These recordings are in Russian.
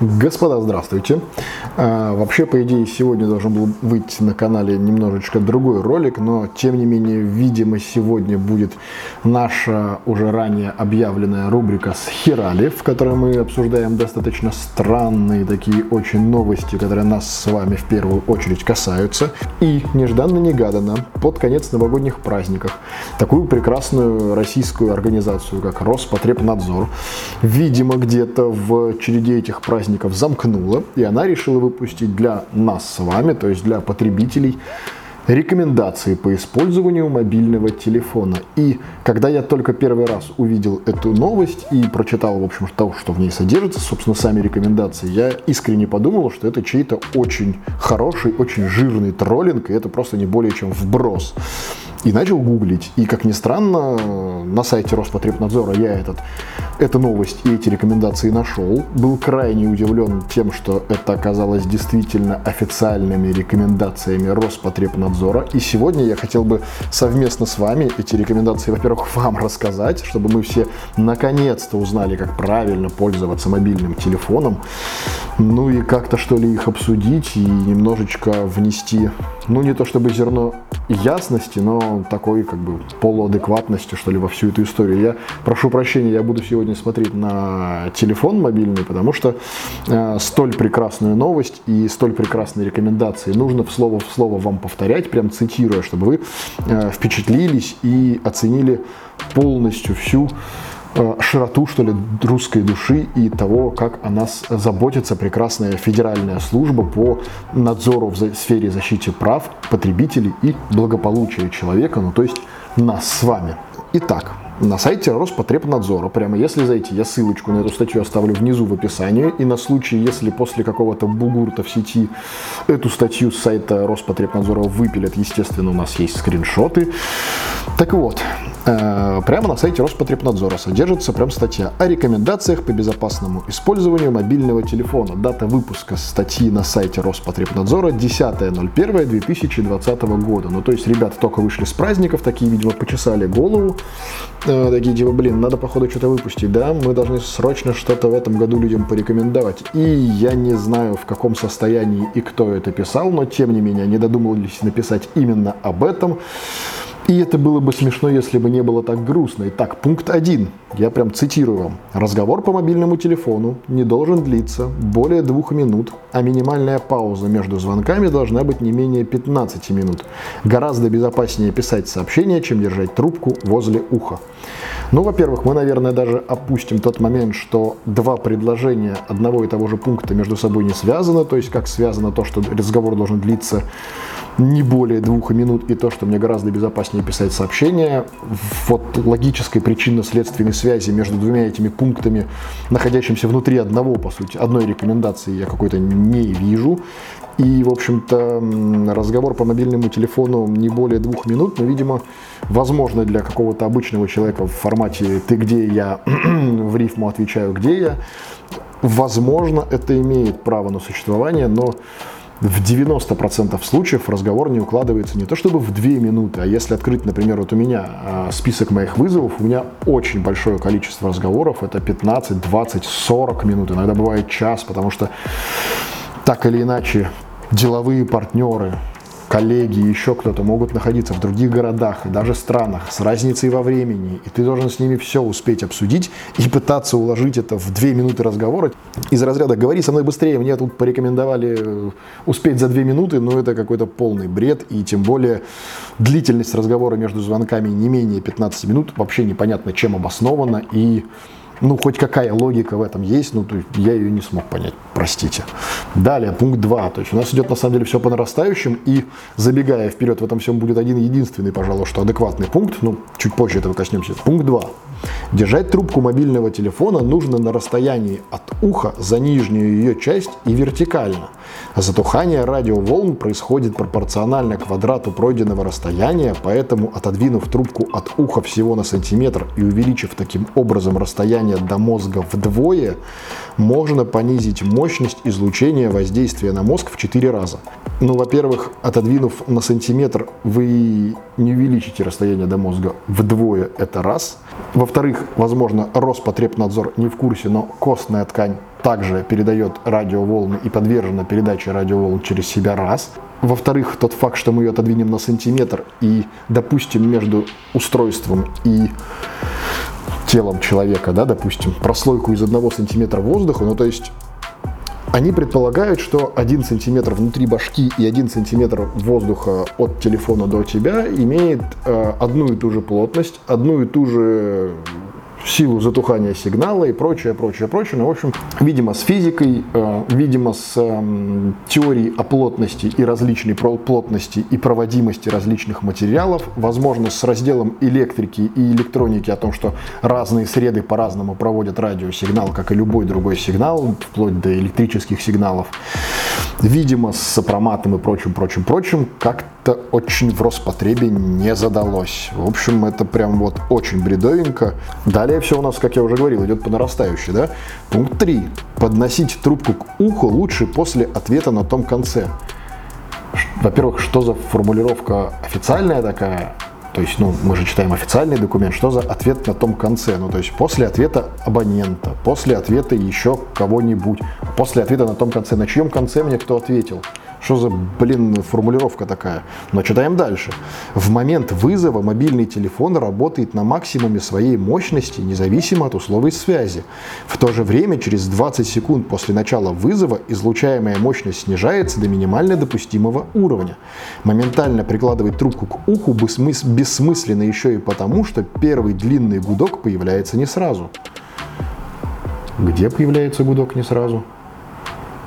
Господа, здравствуйте. А, вообще, по идее, сегодня должен был выйти на канале немножечко другой ролик, но, тем не менее, видимо, сегодня будет наша уже ранее объявленная рубрика с Хирали, в которой мы обсуждаем достаточно странные такие очень новости, которые нас с вами в первую очередь касаются. И, нежданно-негаданно, под конец новогодних праздников, такую прекрасную российскую организацию, как Роспотребнадзор, видимо, где-то в череде этих праздников праздников замкнула, и она решила выпустить для нас с вами, то есть для потребителей, рекомендации по использованию мобильного телефона. И когда я только первый раз увидел эту новость и прочитал, в общем, то, что в ней содержится, собственно, сами рекомендации, я искренне подумал, что это чей-то очень хороший, очень жирный троллинг, и это просто не более чем вброс. И начал гуглить. И, как ни странно, на сайте Роспотребнадзора я этот, эту новость и эти рекомендации нашел. Был крайне удивлен тем, что это оказалось действительно официальными рекомендациями Роспотребнадзора. И сегодня я хотел бы совместно с вами эти рекомендации, во-первых, вам рассказать, чтобы мы все наконец-то узнали, как правильно пользоваться мобильным телефоном. Ну и как-то что ли их обсудить и немножечко внести, ну не то чтобы зерно ясности, но такой как бы полуадекватности, что ли, во всю эту историю. Я прошу прощения, я буду сегодня смотреть на телефон мобильный, потому что э, столь прекрасную новость и столь прекрасные рекомендации нужно в слово в слово вам повторять, прям цитируя, чтобы вы э, впечатлились и оценили полностью всю широту, что ли, русской души и того, как о нас заботится прекрасная федеральная служба по надзору в сфере защиты прав потребителей и благополучия человека, ну то есть нас с вами. Итак, на сайте Роспотребнадзора, прямо если зайти, я ссылочку на эту статью оставлю внизу в описании, и на случай, если после какого-то бугурта в сети эту статью с сайта Роспотребнадзора выпилят, естественно, у нас есть скриншоты. Так вот, э, прямо на сайте Роспотребнадзора содержится прям статья о рекомендациях по безопасному использованию мобильного телефона. Дата выпуска статьи на сайте Роспотребнадзора 10.01.2020 года. Ну, то есть, ребята только вышли с праздников, такие, видимо, почесали голову, э, такие типа, блин, надо походу что-то выпустить, да, мы должны срочно что-то в этом году людям порекомендовать. И я не знаю, в каком состоянии и кто это писал, но тем не менее, не додумались написать именно об этом. И это было бы смешно, если бы не было так грустно. Итак, пункт один. Я прям цитирую вам. Разговор по мобильному телефону не должен длиться более двух минут, а минимальная пауза между звонками должна быть не менее 15 минут. Гораздо безопаснее писать сообщение, чем держать трубку возле уха. Ну, во-первых, мы, наверное, даже опустим тот момент, что два предложения одного и того же пункта между собой не связаны, то есть как связано то, что разговор должен длиться не более двух минут, и то, что мне гораздо безопаснее писать сообщение. Вот логической причинно-следственной связи между двумя этими пунктами, находящимися внутри одного, по сути, одной рекомендации я какой-то не вижу. И, в общем-то, разговор по мобильному телефону не более двух минут, но, видимо, возможно для какого-то обычного человека в формате «ты где я?» в рифму отвечаю «где я?». Возможно, это имеет право на существование, но в 90% случаев разговор не укладывается не то чтобы в 2 минуты, а если открыть, например, вот у меня а, список моих вызовов, у меня очень большое количество разговоров, это 15, 20, 40 минут, иногда бывает час, потому что так или иначе деловые партнеры, коллеги, еще кто-то могут находиться в других городах и даже странах с разницей во времени, и ты должен с ними все успеть обсудить и пытаться уложить это в две минуты разговора. Из разряда «говори со мной быстрее», мне тут порекомендовали э, успеть за две минуты, но это какой-то полный бред, и тем более длительность разговора между звонками не менее 15 минут, вообще непонятно чем обоснована, и ну, хоть какая логика в этом есть, ну, то есть я ее не смог понять, простите. Далее, пункт 2. То есть у нас идет на самом деле все по нарастающим, и забегая вперед, в этом всем будет один единственный, пожалуй, что адекватный пункт, ну, чуть позже этого коснемся. Пункт 2. Держать трубку мобильного телефона нужно на расстоянии от уха за нижнюю ее часть и вертикально. Затухание радиоволн происходит пропорционально квадрату пройденного расстояния, поэтому отодвинув трубку от уха всего на сантиметр и увеличив таким образом расстояние до мозга вдвое, можно понизить мощность излучения воздействия на мозг в 4 раза. Ну, во-первых, отодвинув на сантиметр, вы не увеличите расстояние до мозга вдвое, это раз. Во-вторых, возможно, Роспотребнадзор не в курсе, но костная ткань также передает радиоволны и подвержена передаче радиоволн через себя раз. Во-вторых, тот факт, что мы ее отодвинем на сантиметр и, допустим, между устройством и телом человека, да, допустим, прослойку из одного сантиметра воздуха, ну то есть они предполагают, что один сантиметр внутри башки и один сантиметр воздуха от телефона до тебя имеет э, одну и ту же плотность, одну и ту же силу затухания сигнала и прочее, прочее, прочее. Ну, в общем, видимо, с физикой, э, видимо, с э, теорией о плотности и различной плотности и проводимости различных материалов, возможно, с разделом электрики и электроники о том, что разные среды по-разному проводят радиосигнал, как и любой другой сигнал, вплоть до электрических сигналов. Видимо, с сопроматом и прочим, прочим, прочим, как-то очень в Роспотребе не задалось. В общем, это прям вот очень бредовенько. Далее все у нас, как я уже говорил, идет по нарастающей, да? Пункт 3. Подносить трубку к уху лучше после ответа на том конце. Во-первых, что за формулировка официальная такая? То есть, ну, мы же читаем официальный документ, что за ответ на том конце? Ну, то есть, после ответа абонента, после ответа еще кого-нибудь, после ответа на том конце, на чьем конце мне кто ответил? Что за, блин, формулировка такая? Но читаем дальше. В момент вызова мобильный телефон работает на максимуме своей мощности, независимо от условий связи. В то же время, через 20 секунд после начала вызова, излучаемая мощность снижается до минимально допустимого уровня. Моментально прикладывать трубку к уху бессмысленно еще и потому, что первый длинный гудок появляется не сразу. Где появляется гудок не сразу?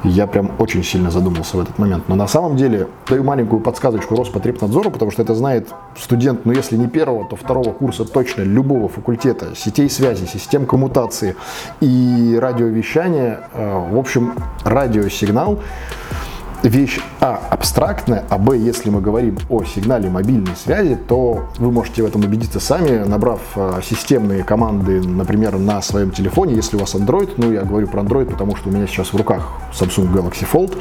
Я прям очень сильно задумался в этот момент. Но на самом деле даю маленькую подсказочку Роспотребнадзору, потому что это знает студент, ну если не первого, то второго курса точно любого факультета сетей связи, систем коммутации и радиовещания. Э, в общем, радиосигнал вещь А абстрактная, а Б, если мы говорим о сигнале мобильной связи, то вы можете в этом убедиться сами, набрав э, системные команды, например, на своем телефоне, если у вас Android, ну я говорю про Android, потому что у меня сейчас в руках Samsung Galaxy Fold,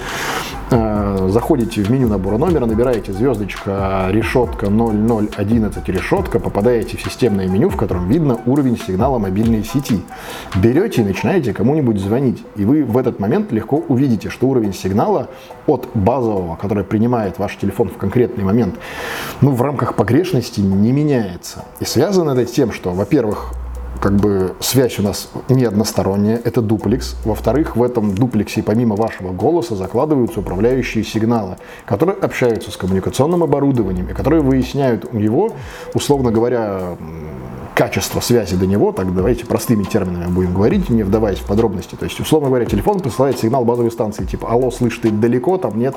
заходите в меню набора номера, набираете звездочка, решетка 0011 решетка, попадаете в системное меню, в котором видно уровень сигнала мобильной сети. Берете и начинаете кому-нибудь звонить, и вы в этот момент легко увидите, что уровень сигнала от базового, который принимает ваш телефон в конкретный момент, ну, в рамках погрешности не меняется. И связано это с тем, что, во-первых, как бы связь у нас не односторонняя, это дуплекс. Во-вторых, в этом дуплексе помимо вашего голоса закладываются управляющие сигналы, которые общаются с коммуникационным оборудованием и которые выясняют у него, условно говоря, качество связи до него, так давайте простыми терминами будем говорить, не вдаваясь в подробности. То есть, условно говоря, телефон посылает сигнал базовой станции, типа, алло, слышь, ты далеко, там нет.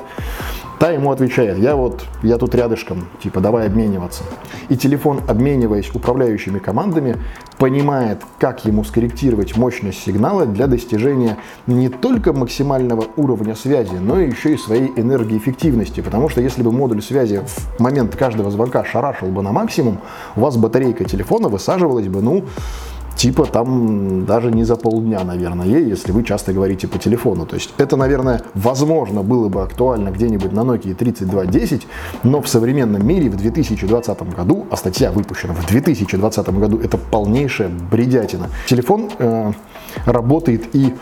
Та ему отвечает, я вот, я тут рядышком, типа, давай обмениваться. И телефон, обмениваясь управляющими командами, понимает, как ему скорректировать мощность сигнала для достижения не только максимального уровня связи, но еще и своей энергоэффективности. Потому что если бы модуль связи в момент каждого звонка шарашил бы на максимум, у вас батарейка телефона высаживалась бы, ну, типа там даже не за полдня, наверное, если вы часто говорите по телефону. То есть это, наверное, возможно было бы актуально где-нибудь на Nokia 3210, но в современном мире в 2020 году, а статья выпущена в 2020 году, это полнейшая бредятина. Телефон э, работает и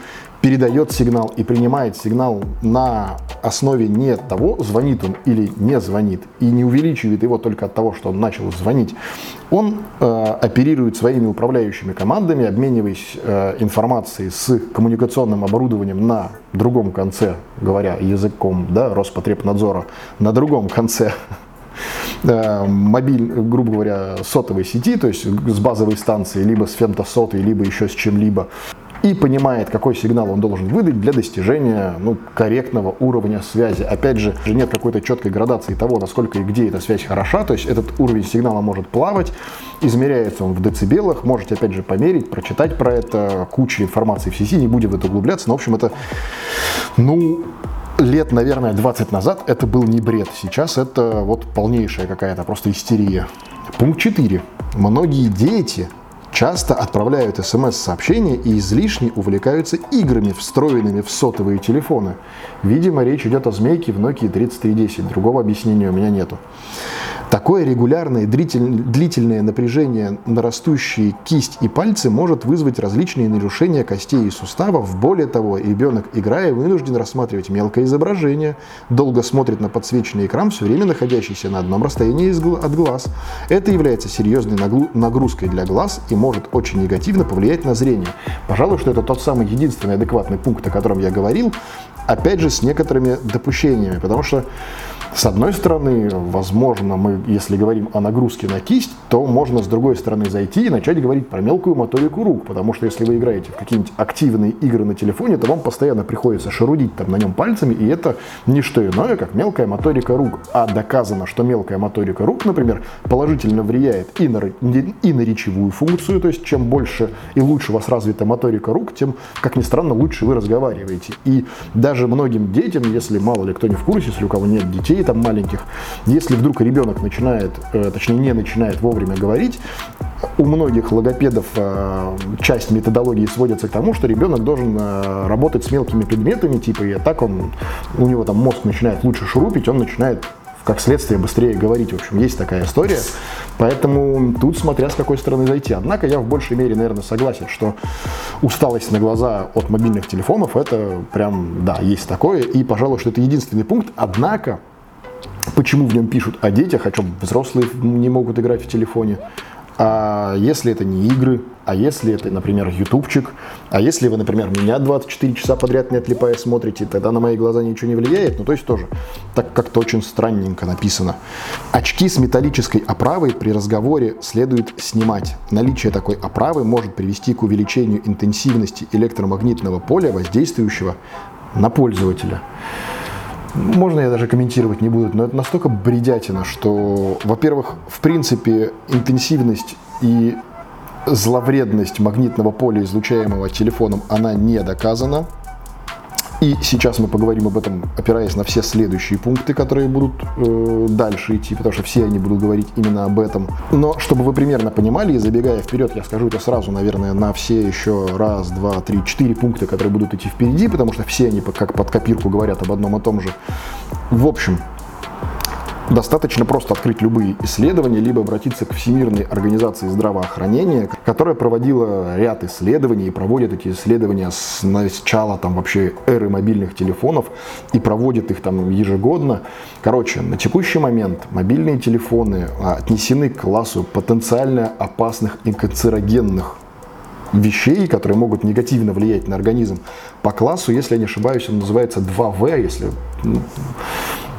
передает сигнал и принимает сигнал на основе не того, звонит он или не звонит, и не увеличивает его только от того, что он начал звонить. Он э, оперирует своими управляющими командами, обмениваясь э, информацией с коммуникационным оборудованием на другом конце, говоря языком да, Роспотребнадзора, на другом конце э, мобиль, грубо говоря, сотовой сети, то есть с базовой станции, либо с фемтосотой, либо еще с чем-либо и понимает, какой сигнал он должен выдать для достижения ну, корректного уровня связи. Опять же, нет какой-то четкой градации того, насколько и где эта связь хороша, то есть этот уровень сигнала может плавать, измеряется он в децибелах, можете опять же померить, прочитать про это, куча информации в сети, не будем в это углубляться, но в общем это, ну, лет, наверное, 20 назад это был не бред. Сейчас это вот полнейшая какая-то просто истерия. Пункт 4. Многие дети часто отправляют смс-сообщения и излишне увлекаются играми, встроенными в сотовые телефоны. Видимо, речь идет о змейке в Nokia 3310. Другого объяснения у меня нету. Такое регулярное длительное напряжение на растущие кисть и пальцы может вызвать различные нарушения костей и суставов. Более того, ребенок, играя, вынужден рассматривать мелкое изображение, долго смотрит на подсвеченный экран, все время находящийся на одном расстоянии от глаз. Это является серьезной нагрузкой для глаз и может очень негативно повлиять на зрение. Пожалуй, что это тот самый единственный адекватный пункт, о котором я говорил, опять же, с некоторыми допущениями, потому что с одной стороны, возможно, мы, если говорим о нагрузке на кисть, то можно с другой стороны зайти и начать говорить про мелкую моторику рук, потому что если вы играете в какие-нибудь активные игры на телефоне, то вам постоянно приходится шарудить там на нем пальцами, и это не что иное, как мелкая моторика рук. А доказано, что мелкая моторика рук, например, положительно влияет и на, и на речевую функцию, то есть чем больше и лучше у вас развита моторика рук, тем, как ни странно, лучше вы разговариваете. И даже многим детям, если мало ли кто не в курсе, если у кого нет детей, детей там маленьких, если вдруг ребенок начинает, э, точнее не начинает вовремя говорить, у многих логопедов э, часть методологии сводится к тому, что ребенок должен э, работать с мелкими предметами, типа, и так он, у него там мозг начинает лучше шурупить, он начинает как следствие быстрее говорить. В общем, есть такая история. Поэтому тут смотря с какой стороны зайти. Однако я в большей мере, наверное, согласен, что усталость на глаза от мобильных телефонов, это прям, да, есть такое. И, пожалуй, что это единственный пункт. Однако, Почему в нем пишут о детях, о чем взрослые не могут играть в телефоне? А если это не игры, а если это, например, ютубчик, а если вы, например, меня 24 часа подряд не отлипая смотрите, тогда на мои глаза ничего не влияет, ну то есть тоже так как-то очень странненько написано. Очки с металлической оправой при разговоре следует снимать. Наличие такой оправы может привести к увеличению интенсивности электромагнитного поля, воздействующего на пользователя можно я даже комментировать не буду, но это настолько бредятина, что, во-первых, в принципе, интенсивность и зловредность магнитного поля, излучаемого телефоном, она не доказана. И сейчас мы поговорим об этом, опираясь на все следующие пункты, которые будут э, дальше идти, потому что все они будут говорить именно об этом. Но чтобы вы примерно понимали, и забегая вперед, я скажу это сразу, наверное, на все еще раз, два, три, четыре пункта, которые будут идти впереди, потому что все они как под копирку говорят об одном и том же. В общем, Достаточно просто открыть любые исследования, либо обратиться к Всемирной организации здравоохранения, которая проводила ряд исследований и проводит эти исследования с начала там вообще эры мобильных телефонов и проводит их там ежегодно. Короче, на текущий момент мобильные телефоны отнесены к классу потенциально опасных и канцерогенных вещей, которые могут негативно влиять на организм. По классу, если я не ошибаюсь, он называется 2В, если ну,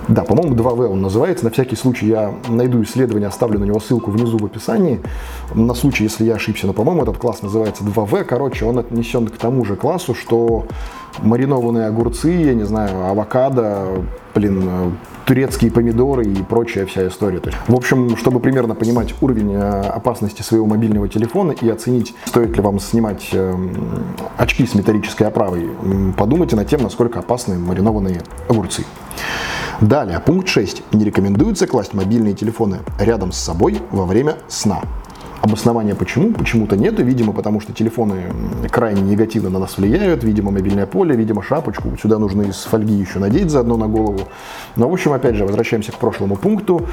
да, по-моему, 2В он называется. На всякий случай я найду исследование, оставлю на него ссылку внизу в описании. На случай, если я ошибся. Но, по-моему, этот класс называется 2В. Короче, он отнесен к тому же классу, что маринованные огурцы, я не знаю, авокадо, блин, турецкие помидоры и прочая вся история. В общем, чтобы примерно понимать уровень э, опасности своего мобильного телефона и оценить, стоит ли вам снимать эм, очки с металлической оправой, подумайте над тем, насколько опасны маринованные огурцы. Далее, пункт 6. Не рекомендуется класть мобильные телефоны рядом с собой во время сна. Обоснования почему? Почему-то нету, видимо, потому что телефоны крайне негативно на нас влияют, видимо, мобильное поле, видимо, шапочку, сюда нужно из фольги еще надеть заодно на голову. Но, в общем, опять же, возвращаемся к прошлому пункту.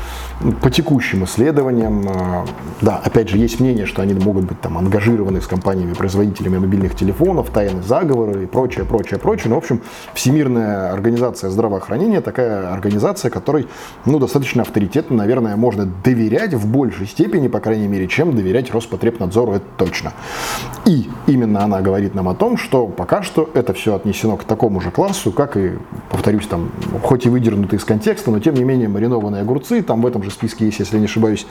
По текущим исследованиям, э, да, опять же, есть мнение, что они могут быть там ангажированы с компаниями-производителями мобильных телефонов, тайны заговоры и прочее, прочее, прочее. Но, в общем, Всемирная организация здравоохранения такая организация, которой, ну, достаточно авторитетно, наверное, можно доверять в большей степени, по крайней мере, чем доверять Роспотребнадзору, это точно. И именно она говорит нам о том, что пока что это все отнесено к такому же классу, как и, повторюсь, там, хоть и выдернуты из контекста, но тем не менее маринованные огурцы, там в этом же списке есть, если я не ошибаюсь,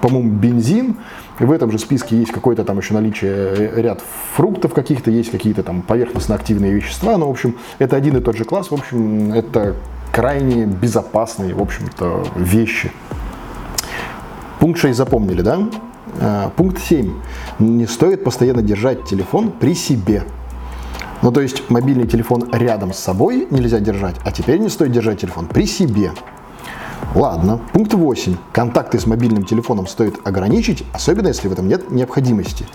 по-моему, бензин, в этом же списке есть какое-то там еще наличие э, ряд фруктов каких-то, есть какие-то там поверхностно-активные вещества, но, в общем, это один и тот же класс, в общем, это крайне безопасные, в общем-то, вещи. Пункт 6 запомнили, да? А, пункт 7. Не стоит постоянно держать телефон при себе. Ну, то есть мобильный телефон рядом с собой нельзя держать, а теперь не стоит держать телефон при себе. Ладно. Пункт 8. Контакты с мобильным телефоном стоит ограничить, особенно если в этом нет необходимости.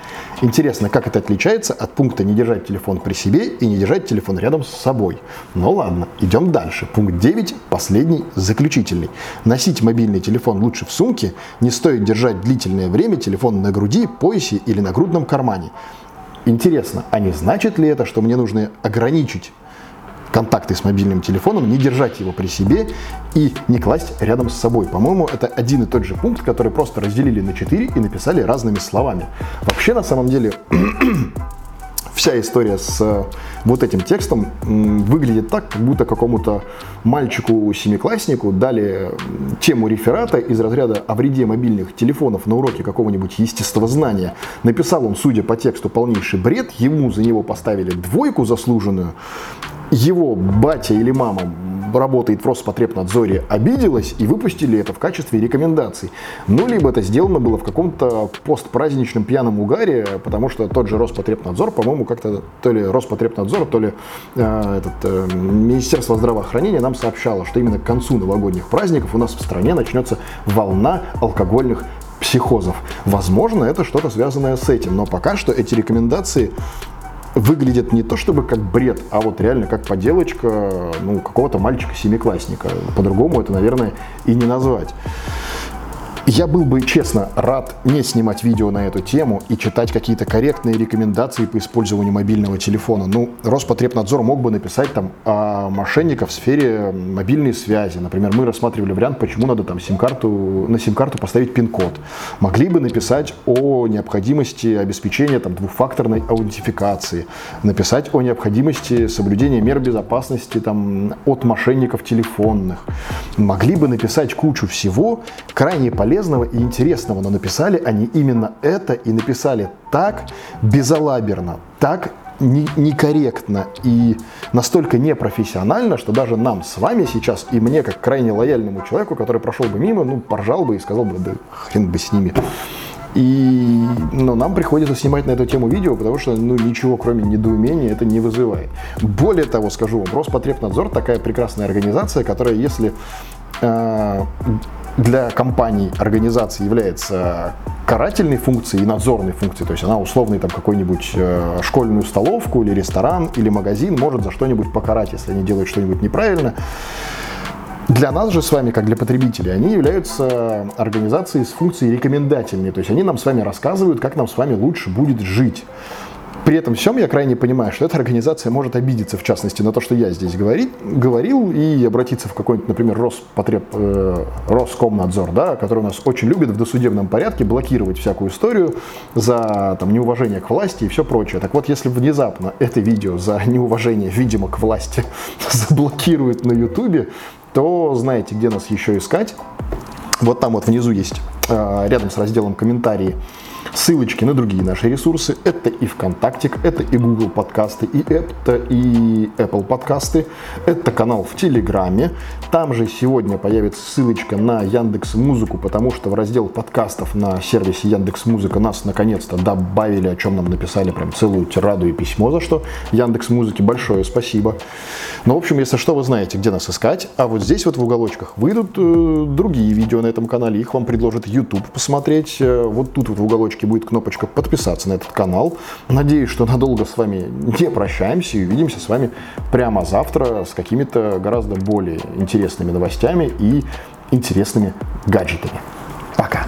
Интересно, как это отличается от пункта не держать телефон при себе и не держать телефон рядом с собой. Ну ладно, идем дальше. Пункт 9, последний, заключительный. Носить мобильный телефон лучше в сумке, не стоит держать длительное время телефон на груди, поясе или на грудном кармане. Интересно, а не значит ли это, что мне нужно ограничить контакты с мобильным телефоном, не держать его при себе и не класть рядом с собой. По-моему, это один и тот же пункт, который просто разделили на четыре и написали разными словами. Вообще, на самом деле, вся история с э, вот этим текстом выглядит так, как будто какому-то мальчику-семикласснику дали тему реферата из разряда о вреде мобильных телефонов на уроке какого-нибудь естествознания. Написал он, судя по тексту, полнейший бред, ему за него поставили двойку заслуженную, его батя или мама работает в Роспотребнадзоре, обиделась и выпустили это в качестве рекомендаций. Ну, либо это сделано было в каком-то постпраздничном пьяном угаре, потому что тот же Роспотребнадзор, по-моему, как-то то ли Роспотребнадзор, то ли э, этот, э, Министерство здравоохранения нам сообщало, что именно к концу новогодних праздников у нас в стране начнется волна алкогольных психозов. Возможно, это что-то связанное с этим, но пока что эти рекомендации выглядит не то чтобы как бред, а вот реально как поделочка ну, какого-то мальчика-семиклассника. По-другому это, наверное, и не назвать. Я был бы, честно, рад не снимать видео на эту тему и читать какие-то корректные рекомендации по использованию мобильного телефона. Ну, Роспотребнадзор мог бы написать там о мошенниках в сфере мобильной связи. Например, мы рассматривали вариант, почему надо там сим-карту, на сим-карту поставить пин-код. Могли бы написать о необходимости обеспечения там, двухфакторной аутентификации, написать о необходимости соблюдения мер безопасности там, от мошенников телефонных. Могли бы написать кучу всего, крайне полезного полезного и интересного, но написали они именно это и написали так безалаберно, так не, некорректно и настолько непрофессионально, что даже нам с вами сейчас и мне, как крайне лояльному человеку, который прошел бы мимо, ну, поржал бы и сказал бы, да хрен бы с ними. И но нам приходится снимать на эту тему видео, потому что ну, ничего кроме недоумения это не вызывает. Более того, скажу вам, Роспотребнадзор такая прекрасная организация, которая, если э, для компаний, организаций является карательной функцией и надзорной функцией. То есть она условный там какой-нибудь э, школьную столовку или ресторан или магазин может за что-нибудь покарать, если они делают что-нибудь неправильно. Для нас же с вами, как для потребителей, они являются организацией с функцией рекомендательной. То есть они нам с вами рассказывают, как нам с вами лучше будет жить. При этом всем я крайне понимаю, что эта организация может обидеться, в частности, на то, что я здесь говорит, говорил, и обратиться в какой-нибудь, например, Роспотреб, э, Роскомнадзор, да, который у нас очень любит в досудебном порядке блокировать всякую историю за там, неуважение к власти и все прочее. Так вот, если внезапно это видео за неуважение, видимо, к власти заблокируют на Ютубе, то знаете, где нас еще искать. Вот там вот внизу есть, э, рядом с разделом комментарии, Ссылочки на другие наши ресурсы. Это и ВКонтакте, это и Google подкасты, и это и Apple подкасты. Это канал в Телеграме. Там же сегодня появится ссылочка на Яндекс Музыку, потому что в раздел подкастов на сервисе Яндекс Музыка нас наконец-то добавили, о чем нам написали прям целую тираду и письмо, за что Яндекс Музыке большое спасибо. Ну, в общем, если что, вы знаете, где нас искать. А вот здесь вот в уголочках выйдут э, другие видео на этом канале. Их вам предложит YouTube посмотреть. Э, вот тут вот в уголочке ободочке будет кнопочка подписаться на этот канал. Надеюсь, что надолго с вами не прощаемся и увидимся с вами прямо завтра с какими-то гораздо более интересными новостями и интересными гаджетами. Пока!